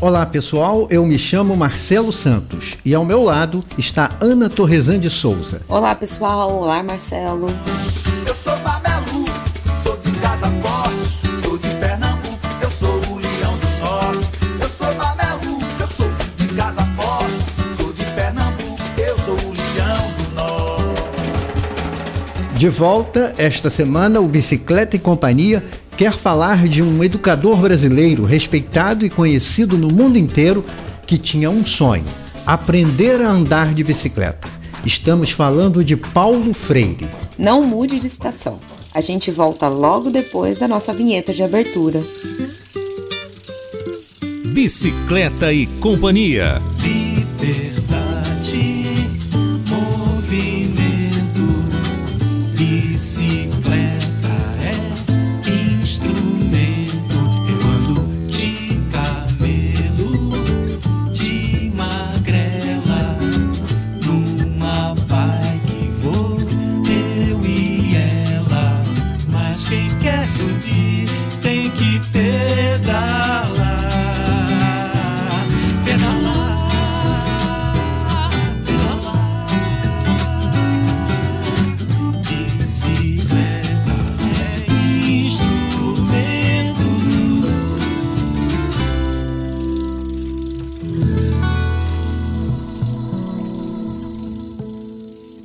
Olá pessoal, eu me chamo Marcelo Santos e ao meu lado está Ana Torresan de Souza. Olá pessoal, olá Marcelo. Eu sou Babelu, sou de casa forte, sou de Pernambuco, eu sou o leão do norte. Eu sou Babelu, eu sou de casa forte, sou de Pernambuco, eu sou o leão do norte. De volta esta semana, o Bicicleta e Companhia quer falar de um educador brasileiro respeitado e conhecido no mundo inteiro que tinha um sonho: aprender a andar de bicicleta. Estamos falando de Paulo Freire. Não mude de estação. A gente volta logo depois da nossa vinheta de abertura. Bicicleta e Companhia.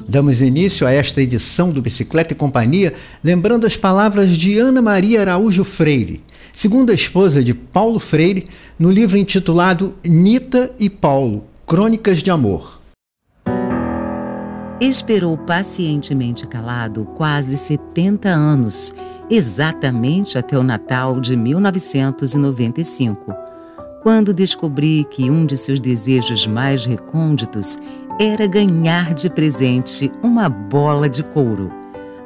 Damos início a esta edição do Bicicleta e Companhia, lembrando as palavras de Ana Maria Araújo Freire, segunda esposa de Paulo Freire, no livro intitulado Nita e Paulo Crônicas de Amor. Esperou pacientemente calado quase 70 anos, exatamente até o Natal de 1995, quando descobri que um de seus desejos mais recônditos era ganhar de presente uma bola de couro.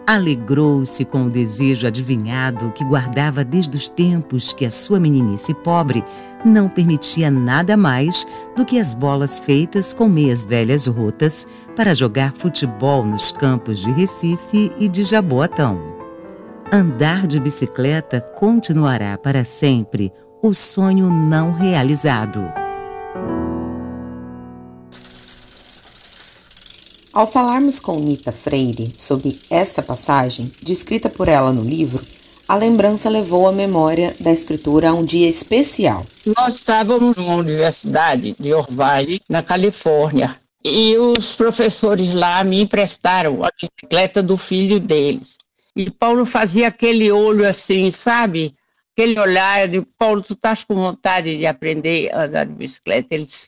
Alegrou-se com o desejo adivinhado que guardava desde os tempos que a sua meninice pobre não permitia nada mais do que as bolas feitas com meias velhas rotas para jogar futebol nos campos de Recife e de Jaboatão. Andar de bicicleta continuará para sempre o sonho não realizado. Ao falarmos com Nita Freire sobre esta passagem, descrita por ela no livro, a lembrança levou a memória da escritora a um dia especial. Nós estávamos numa universidade de Orville, na Califórnia, e os professores lá me emprestaram a bicicleta do filho deles. E Paulo fazia aquele olho assim, sabe? Aquele olhar, eu Paulo, tu estás com vontade de aprender a andar de bicicleta? Ele disse.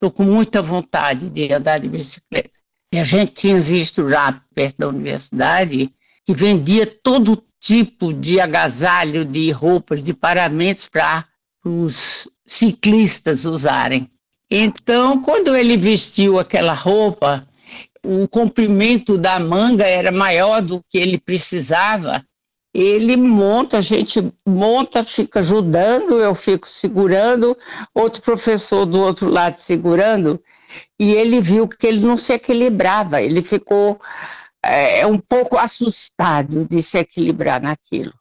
Estou com muita vontade de andar de bicicleta. E a gente tinha visto já perto da universidade que vendia todo tipo de agasalho, de roupas, de paramentos para os ciclistas usarem. Então, quando ele vestiu aquela roupa, o comprimento da manga era maior do que ele precisava. Ele monta, a gente monta, fica ajudando, eu fico segurando, outro professor do outro lado segurando, e ele viu que ele não se equilibrava, ele ficou é, um pouco assustado de se equilibrar naquilo.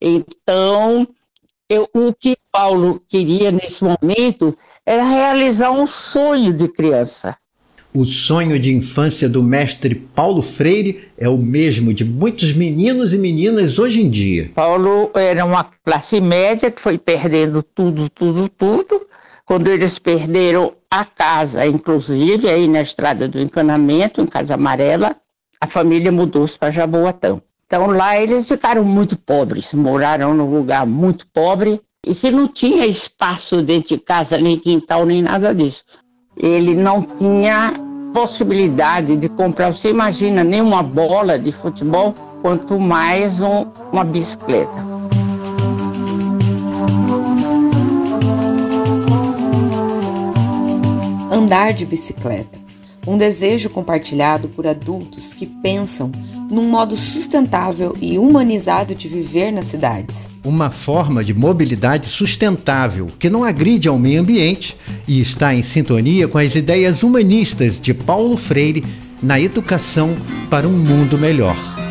Então, eu, o que Paulo queria nesse momento era realizar um sonho de criança. O sonho de infância do mestre Paulo Freire é o mesmo de muitos meninos e meninas hoje em dia. Paulo era uma classe média que foi perdendo tudo, tudo, tudo. Quando eles perderam a casa, inclusive, aí na estrada do encanamento, em Casa Amarela, a família mudou-se para Jaboatão. Então lá eles ficaram muito pobres, moraram num lugar muito pobre e que não tinha espaço dentro de casa, nem quintal, nem nada disso. Ele não tinha possibilidade de comprar, você imagina, nem uma bola de futebol, quanto mais um, uma bicicleta. Andar de bicicleta. Um desejo compartilhado por adultos que pensam num modo sustentável e humanizado de viver nas cidades. Uma forma de mobilidade sustentável que não agride ao meio ambiente e está em sintonia com as ideias humanistas de Paulo Freire na educação para um mundo melhor.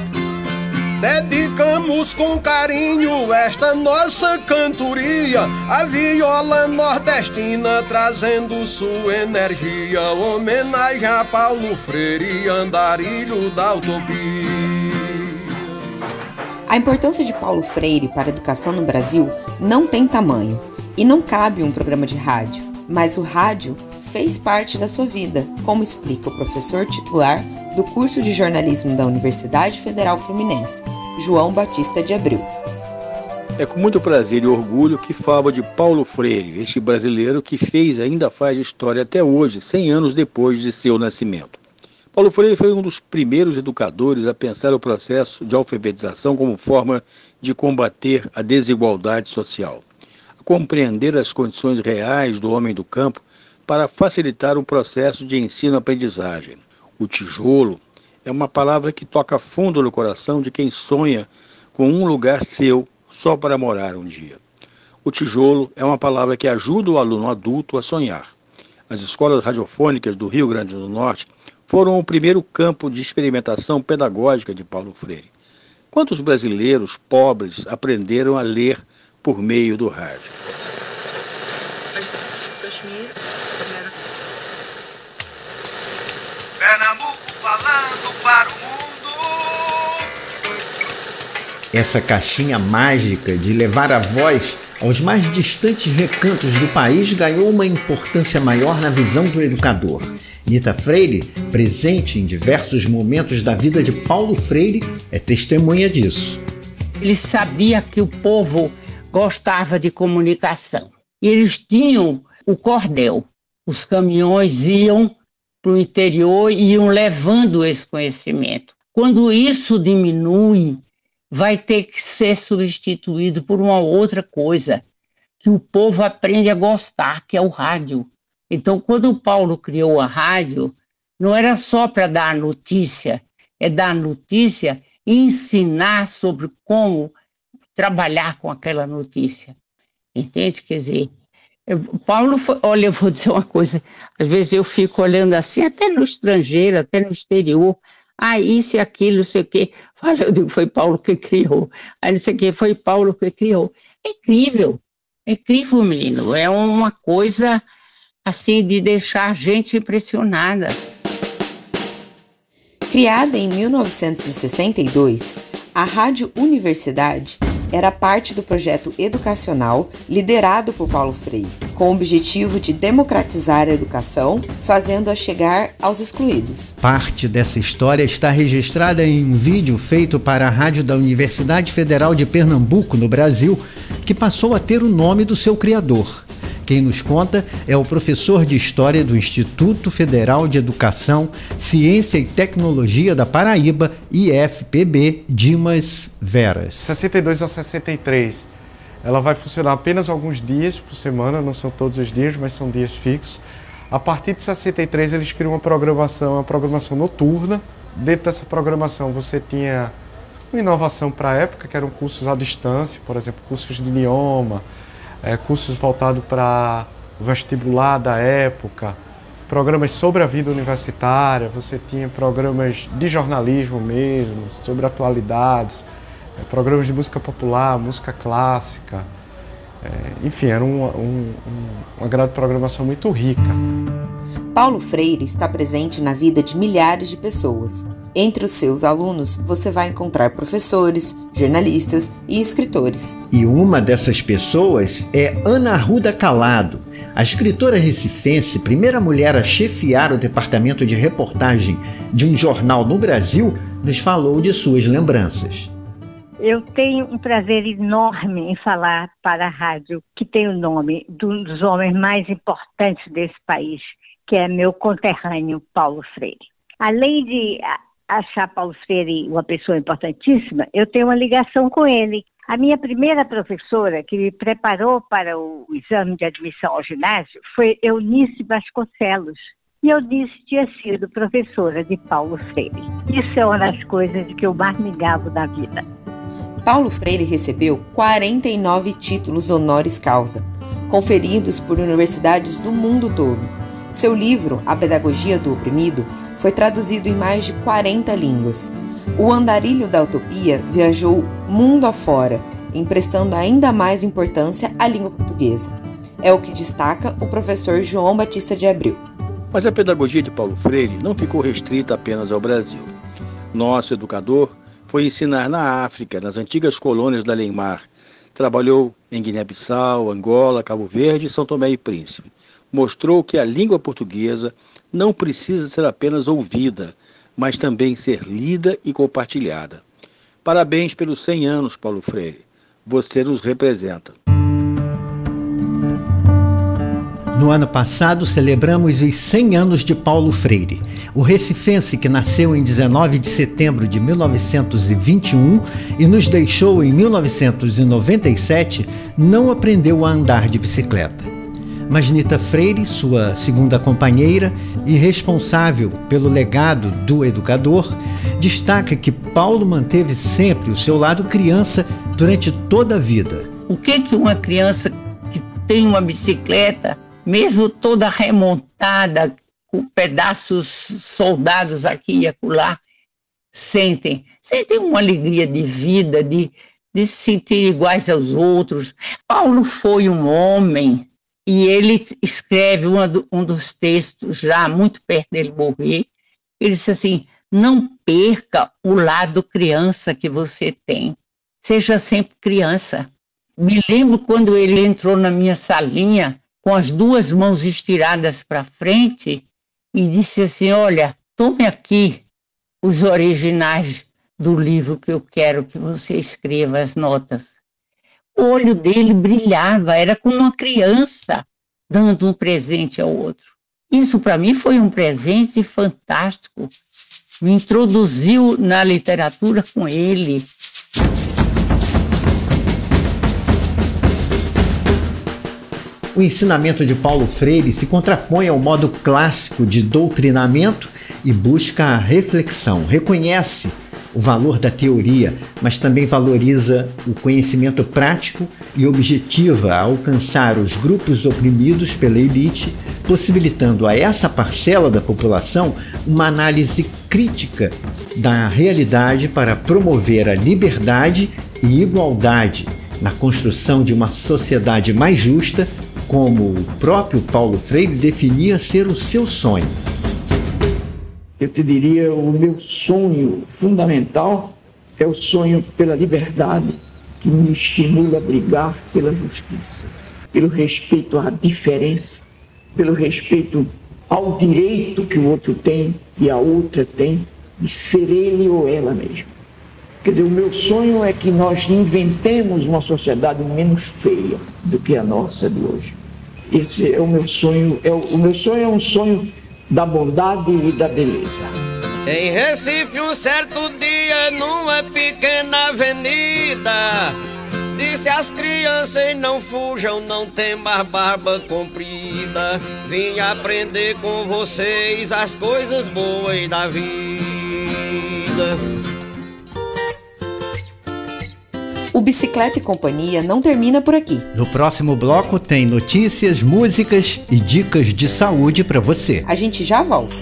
Dedicamos com carinho esta nossa cantoria, a viola nordestina trazendo sua energia. Homenagem a Paulo Freire, andarilho da utopia. A importância de Paulo Freire para a educação no Brasil não tem tamanho e não cabe um programa de rádio, mas o rádio fez parte da sua vida, como explica o professor titular do curso de jornalismo da Universidade Federal Fluminense, João Batista de Abreu. É com muito prazer e orgulho que falo de Paulo Freire, este brasileiro que fez e ainda faz história até hoje, 100 anos depois de seu nascimento. Paulo Freire foi um dos primeiros educadores a pensar o processo de alfabetização como forma de combater a desigualdade social, a compreender as condições reais do homem do campo para facilitar o processo de ensino-aprendizagem. O tijolo é uma palavra que toca fundo no coração de quem sonha com um lugar seu só para morar um dia. O tijolo é uma palavra que ajuda o aluno adulto a sonhar. As escolas radiofônicas do Rio Grande do Norte foram o primeiro campo de experimentação pedagógica de Paulo Freire. Quantos brasileiros pobres aprenderam a ler por meio do rádio? Essa caixinha mágica de levar a voz aos mais distantes recantos do país ganhou uma importância maior na visão do educador. Nita Freire, presente em diversos momentos da vida de Paulo Freire, é testemunha disso. Ele sabia que o povo gostava de comunicação. Eles tinham o cordel. Os caminhões iam para o interior e iam levando esse conhecimento. Quando isso diminui, vai ter que ser substituído por uma outra coisa que o povo aprende a gostar, que é o rádio. Então, quando o Paulo criou a rádio, não era só para dar notícia, é dar notícia e ensinar sobre como trabalhar com aquela notícia. Entende? Quer dizer, Paulo, foi, olha, eu vou dizer uma coisa, às vezes eu fico olhando assim, até no estrangeiro, até no exterior, ah, isso e aquilo, não sei o quê. Olha, eu digo, foi Paulo que criou. Aí não sei o quê, foi Paulo que criou. É incrível, é incrível, menino. É uma coisa, assim, de deixar a gente impressionada. Criada em 1962, a Rádio Universidade era parte do projeto educacional liderado por Paulo Freire, com o objetivo de democratizar a educação, fazendo-a chegar aos excluídos. Parte dessa história está registrada em um vídeo feito para a rádio da Universidade Federal de Pernambuco, no Brasil, que passou a ter o nome do seu criador. Quem nos conta é o professor de História do Instituto Federal de Educação, Ciência e Tecnologia da Paraíba, IFPB, Dimas Veras. 62 a 63. Ela vai funcionar apenas alguns dias por semana, não são todos os dias, mas são dias fixos. A partir de 63 eles criam uma programação, uma programação noturna. Dentro dessa programação você tinha uma inovação para a época, que eram cursos à distância, por exemplo, cursos de idioma, é, cursos voltados para o vestibular da época, programas sobre a vida universitária, você tinha programas de jornalismo mesmo, sobre atualidades, é, programas de música popular, música clássica. É, enfim, era um, um, uma grade de programação muito rica. Paulo Freire está presente na vida de milhares de pessoas. Entre os seus alunos, você vai encontrar professores, jornalistas e escritores. E uma dessas pessoas é Ana Arruda Calado, a escritora recifense, primeira mulher a chefiar o departamento de reportagem de um jornal no Brasil, nos falou de suas lembranças. Eu tenho um prazer enorme em falar para a rádio, que tem o nome de um dos homens mais importantes desse país, que é meu conterrâneo Paulo Freire. Além de achar Paulo Freire uma pessoa importantíssima, eu tenho uma ligação com ele. A minha primeira professora que me preparou para o exame de admissão ao ginásio foi Eunice Vasconcelos. E Eunice tinha sido professora de Paulo Freire. Isso é uma das coisas de que eu mais me gabo da vida. Paulo Freire recebeu 49 títulos honoris causa, conferidos por universidades do mundo todo seu livro, A Pedagogia do Oprimido, foi traduzido em mais de 40 línguas. O andarilho da utopia viajou mundo afora, emprestando ainda mais importância à língua portuguesa. É o que destaca o professor João Batista de Abreu. Mas a pedagogia de Paulo Freire não ficou restrita apenas ao Brasil. Nosso educador foi ensinar na África, nas antigas colônias da Leimar. Trabalhou em Guiné-Bissau, Angola, Cabo Verde e São Tomé e Príncipe. Mostrou que a língua portuguesa não precisa ser apenas ouvida, mas também ser lida e compartilhada. Parabéns pelos 100 anos, Paulo Freire. Você nos representa. No ano passado, celebramos os 100 anos de Paulo Freire. O recifense que nasceu em 19 de setembro de 1921 e nos deixou em 1997, não aprendeu a andar de bicicleta. Mas Nita Freire, sua segunda companheira e responsável pelo legado do educador, destaca que Paulo manteve sempre o seu lado criança durante toda a vida. O que que uma criança que tem uma bicicleta mesmo toda remontada, com pedaços soldados aqui e acolá, sentem. Sentem uma alegria de vida, de, de se sentir iguais aos outros. Paulo foi um homem e ele escreve do, um dos textos, já muito perto dele morrer, ele disse assim, não perca o lado criança que você tem. Seja sempre criança. Me lembro quando ele entrou na minha salinha, com as duas mãos estiradas para frente e disse assim: Olha, tome aqui os originais do livro que eu quero que você escreva as notas. O olho dele brilhava, era como uma criança dando um presente ao outro. Isso para mim foi um presente fantástico. Me introduziu na literatura com ele, O ensinamento de Paulo Freire se contrapõe ao modo clássico de doutrinamento e busca a reflexão, reconhece o valor da teoria, mas também valoriza o conhecimento prático e objetiva a alcançar os grupos oprimidos pela elite, possibilitando a essa parcela da população uma análise crítica da realidade para promover a liberdade e igualdade na construção de uma sociedade mais justa como o próprio Paulo Freire definia ser o seu sonho. Eu te diria, o meu sonho fundamental é o sonho pela liberdade que me estimula a brigar pela justiça, pelo respeito à diferença, pelo respeito ao direito que o outro tem e a outra tem de ser ele ou ela mesma. Quer dizer, o meu sonho é que nós inventemos uma sociedade menos feia do que a nossa de hoje. Esse é o meu sonho. É o, o meu sonho é um sonho da bondade e da beleza. Em Recife, um certo dia, numa pequena avenida, disse às crianças: não fujam, não tem mais barba comprida. Vim aprender com vocês as coisas boas da vida. Bicicleta e Companhia não termina por aqui. No próximo bloco tem notícias, músicas e dicas de saúde para você. A gente já volta.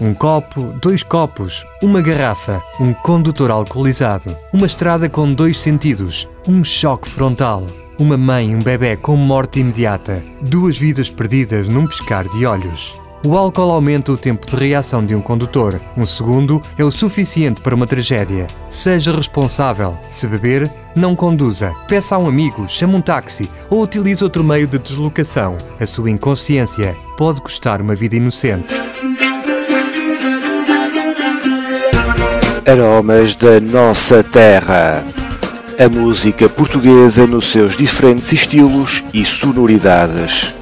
Um copo, dois copos, uma garrafa, um condutor alcoolizado, uma estrada com dois sentidos, um choque frontal. Uma mãe e um bebê com morte imediata. Duas vidas perdidas num piscar de olhos. O álcool aumenta o tempo de reação de um condutor. Um segundo é o suficiente para uma tragédia. Seja responsável. Se beber, não conduza. Peça a um amigo, chame um táxi ou utilize outro meio de deslocação. A sua inconsciência pode custar uma vida inocente. Aromas da nossa terra a música portuguesa nos seus diferentes estilos e sonoridades.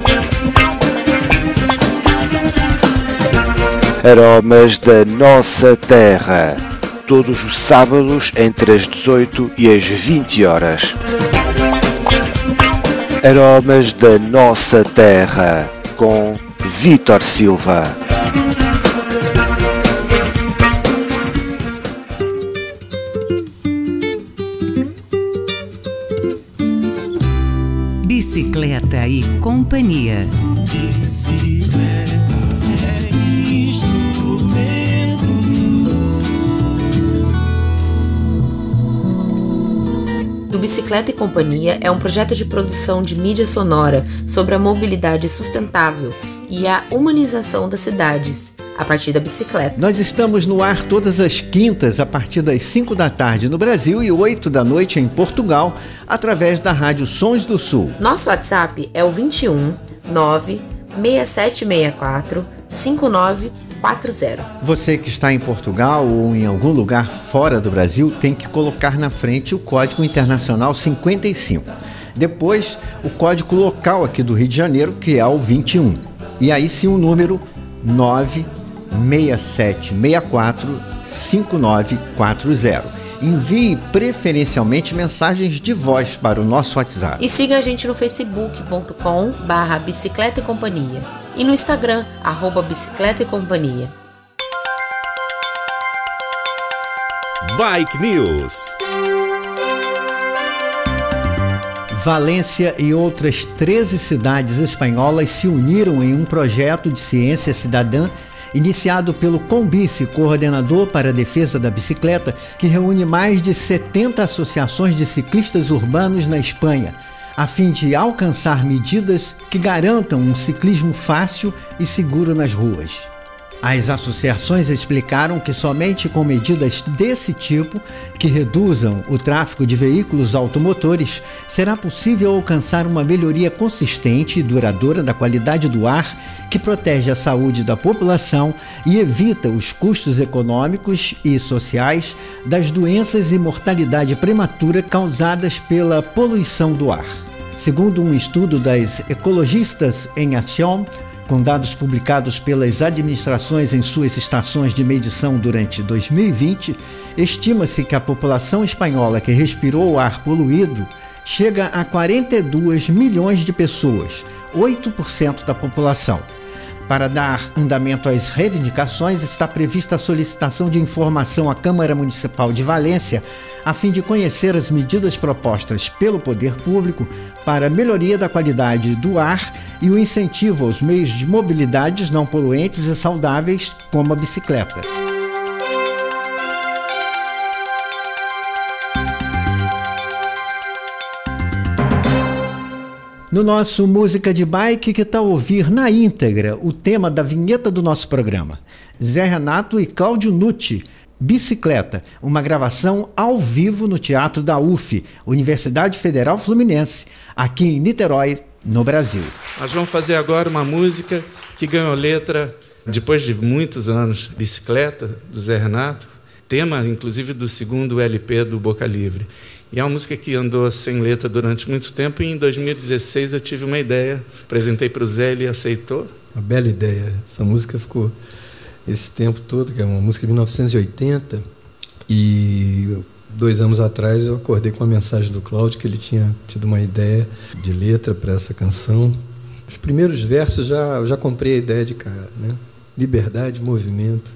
Aromas da nossa terra, todos os sábados entre as 18 e as 20 horas. Aromas da nossa terra, com Vitor Silva. Companhia. Do Bicicleta e Companhia é um projeto de produção de mídia sonora sobre a mobilidade sustentável e a humanização das cidades, a partir da bicicleta. Nós estamos no ar todas as quintas, a partir das 5 da tarde no Brasil e 8 da noite em Portugal, através da Rádio Sons do Sul. Nosso WhatsApp é o 21 9 6764 5940. Você que está em Portugal ou em algum lugar fora do Brasil tem que colocar na frente o código internacional 55. Depois, o código local aqui do Rio de Janeiro, que é o 21. E aí sim o número 96764 5940. Envie preferencialmente mensagens de voz para o nosso WhatsApp. E siga a gente no facebook.com barra bicicleta e companhia e no Instagram, arroba bicicleta e companhia. Bike News. Valência e outras 13 cidades espanholas se uniram em um projeto de ciência cidadã iniciado pelo Combice, coordenador para a defesa da bicicleta, que reúne mais de 70 associações de ciclistas urbanos na Espanha, a fim de alcançar medidas que garantam um ciclismo fácil e seguro nas ruas. As associações explicaram que somente com medidas desse tipo, que reduzam o tráfego de veículos automotores, será possível alcançar uma melhoria consistente e duradoura da qualidade do ar, que protege a saúde da população e evita os custos econômicos e sociais das doenças e mortalidade prematura causadas pela poluição do ar. Segundo um estudo das Ecologistas em Ação, com dados publicados pelas administrações em suas estações de medição durante 2020, estima-se que a população espanhola que respirou o ar poluído chega a 42 milhões de pessoas, 8% da população. Para dar andamento às reivindicações, está prevista a solicitação de informação à Câmara Municipal de Valência, a fim de conhecer as medidas propostas pelo poder público para melhoria da qualidade do ar e o incentivo aos meios de mobilidades não poluentes e saudáveis, como a bicicleta. No nosso Música de Bike, que tal ouvir na íntegra o tema da vinheta do nosso programa? Zé Renato e Cláudio Nucci, Bicicleta, uma gravação ao vivo no Teatro da UF, Universidade Federal Fluminense, aqui em Niterói, no Brasil. Nós vamos fazer agora uma música que ganhou letra depois de muitos anos, Bicicleta, do Zé Renato, tema inclusive do segundo LP do Boca Livre. E é uma música que andou sem letra durante muito tempo e em 2016 eu tive uma ideia, apresentei para o Zé, ele aceitou. Uma bela ideia. Essa música ficou esse tempo todo, que é uma música de 1980, e dois anos atrás eu acordei com a mensagem do Cláudio que ele tinha tido uma ideia de letra para essa canção. Os primeiros versos já já comprei a ideia de cara, né? Liberdade, movimento.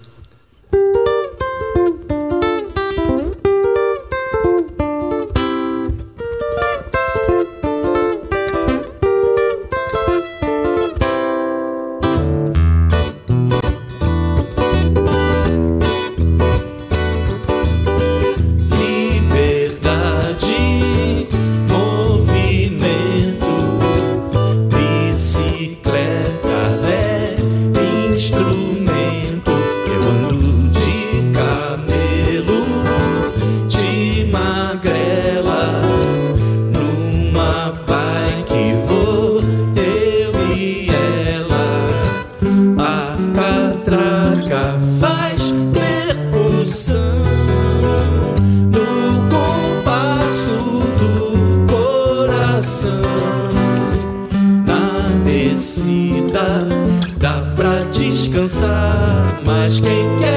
Mas quem quer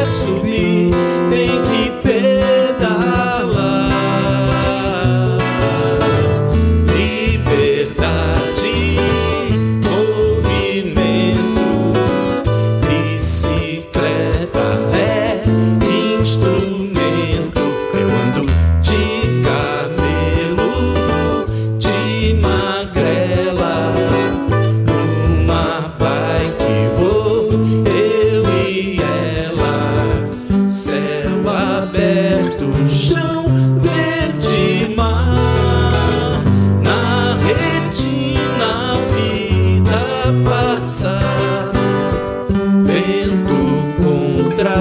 aberto, chão verde mar. Na retina, a vida passa, vento contra,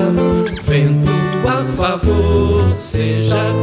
vento a favor, seja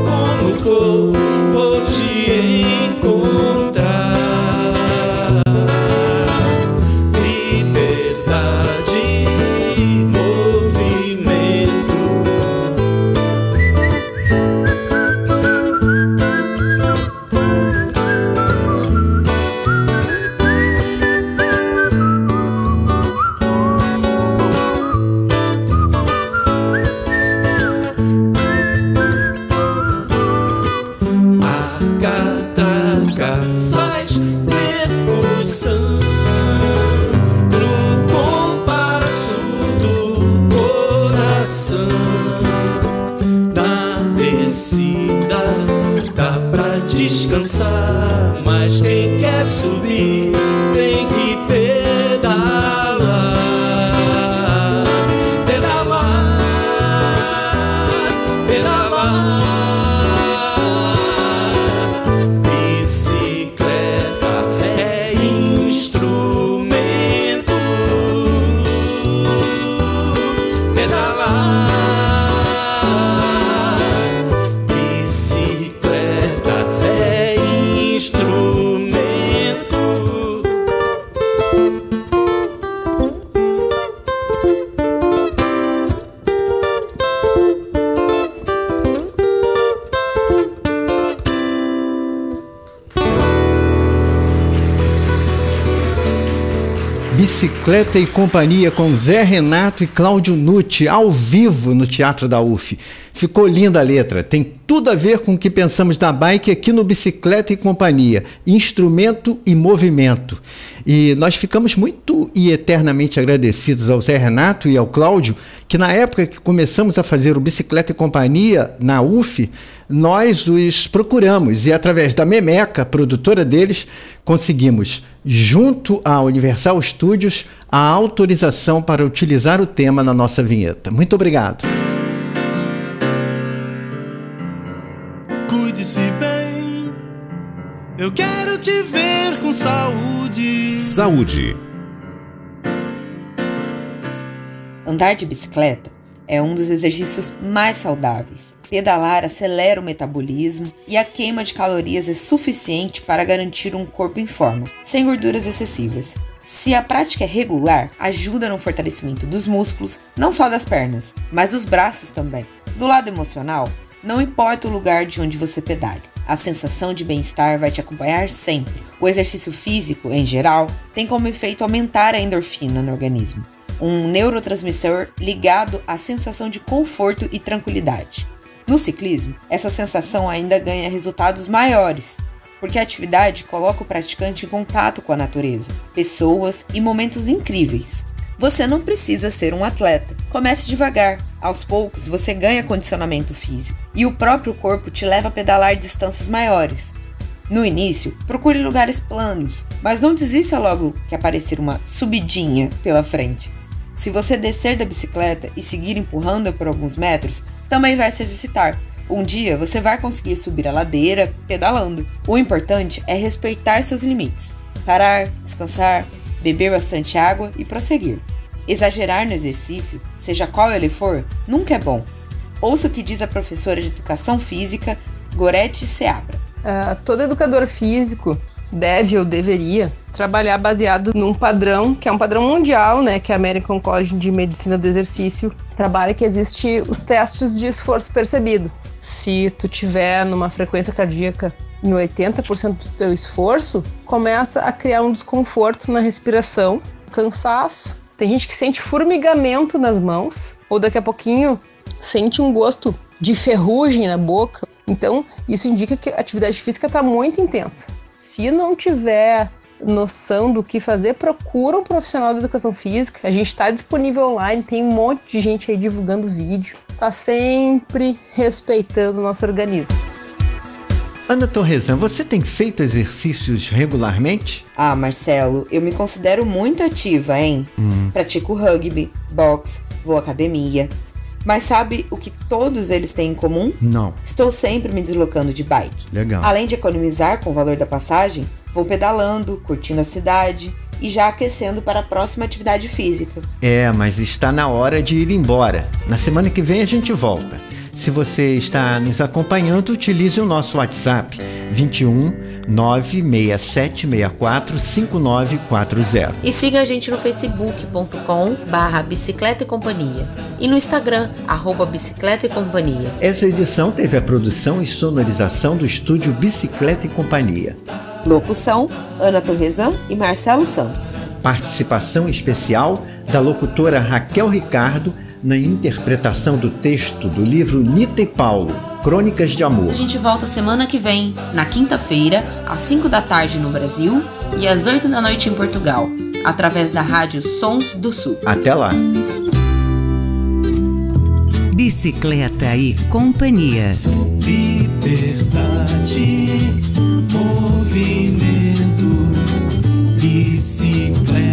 Bicicleta e Companhia com Zé Renato e Cláudio Nucci, ao vivo no Teatro da UF. Ficou linda a letra, tem tudo a ver com o que pensamos da bike aqui no Bicicleta e Companhia, instrumento e movimento. E nós ficamos muito e eternamente agradecidos ao Zé Renato e ao Cláudio, que na época que começamos a fazer o Bicicleta e Companhia na UF, nós os procuramos e através da Memeca, produtora deles, conseguimos, junto à Universal Studios, a autorização para utilizar o tema na nossa vinheta. Muito obrigado. Cuide-se bem. Eu quero te ver com saúde. Saúde. Andar de bicicleta é um dos exercícios mais saudáveis. Pedalar acelera o metabolismo e a queima de calorias é suficiente para garantir um corpo em forma, sem gorduras excessivas. Se a prática é regular, ajuda no fortalecimento dos músculos, não só das pernas, mas dos braços também. Do lado emocional, não importa o lugar de onde você pedale, a sensação de bem-estar vai te acompanhar sempre. O exercício físico, em geral, tem como efeito aumentar a endorfina no organismo, um neurotransmissor ligado à sensação de conforto e tranquilidade. No ciclismo, essa sensação ainda ganha resultados maiores, porque a atividade coloca o praticante em contato com a natureza, pessoas e momentos incríveis. Você não precisa ser um atleta. Comece devagar. Aos poucos você ganha condicionamento físico e o próprio corpo te leva a pedalar distâncias maiores. No início, procure lugares planos, mas não desista logo que aparecer uma subidinha pela frente. Se você descer da bicicleta e seguir empurrando por alguns metros, também vai se exercitar. Um dia você vai conseguir subir a ladeira pedalando. O importante é respeitar seus limites. Parar, descansar, beber bastante água e prosseguir. Exagerar no exercício, seja qual ele for, nunca é bom. Ouça o que diz a professora de educação física, Gorete Seabra. Ah, todo educador físico deve ou deveria trabalhar baseado num padrão que é um padrão mundial, né, que a American College de Medicina do Exercício trabalha, que existe os testes de esforço percebido. Se tu tiver numa frequência cardíaca em 80% do teu esforço, começa a criar um desconforto na respiração, cansaço. Tem gente que sente formigamento nas mãos, ou daqui a pouquinho sente um gosto de ferrugem na boca. Então, isso indica que a atividade física está muito intensa. Se não tiver noção do que fazer, procura um profissional da educação física. A gente está disponível online, tem um monte de gente aí divulgando vídeo. Tá sempre respeitando o nosso organismo. Ana Torresan, você tem feito exercícios regularmente? Ah, Marcelo, eu me considero muito ativa, hein? Hum. Pratico rugby, boxe, vou à academia. Mas sabe o que todos eles têm em comum? Não. Estou sempre me deslocando de bike. Legal. Além de economizar com o valor da passagem, vou pedalando, curtindo a cidade e já aquecendo para a próxima atividade física. É, mas está na hora de ir embora. Na semana que vem a gente volta. Se você está nos acompanhando, utilize o nosso WhatsApp 21 96764 5940. E siga a gente no facebook.com barra bicicleta e companhia e no Instagram, arroba bicicleta e companhia. Essa edição teve a produção e sonorização do estúdio Bicicleta e Companhia. Locução, Ana Torresan e Marcelo Santos. Participação especial da locutora Raquel Ricardo na interpretação do texto do livro Nita e Paulo, Crônicas de Amor. A gente volta semana que vem, na quinta-feira, às 5 da tarde no Brasil e às 8 da noite em Portugal, através da rádio Sons do Sul. Até lá! Bicicleta e Companhia. Liberdade, bicicleta.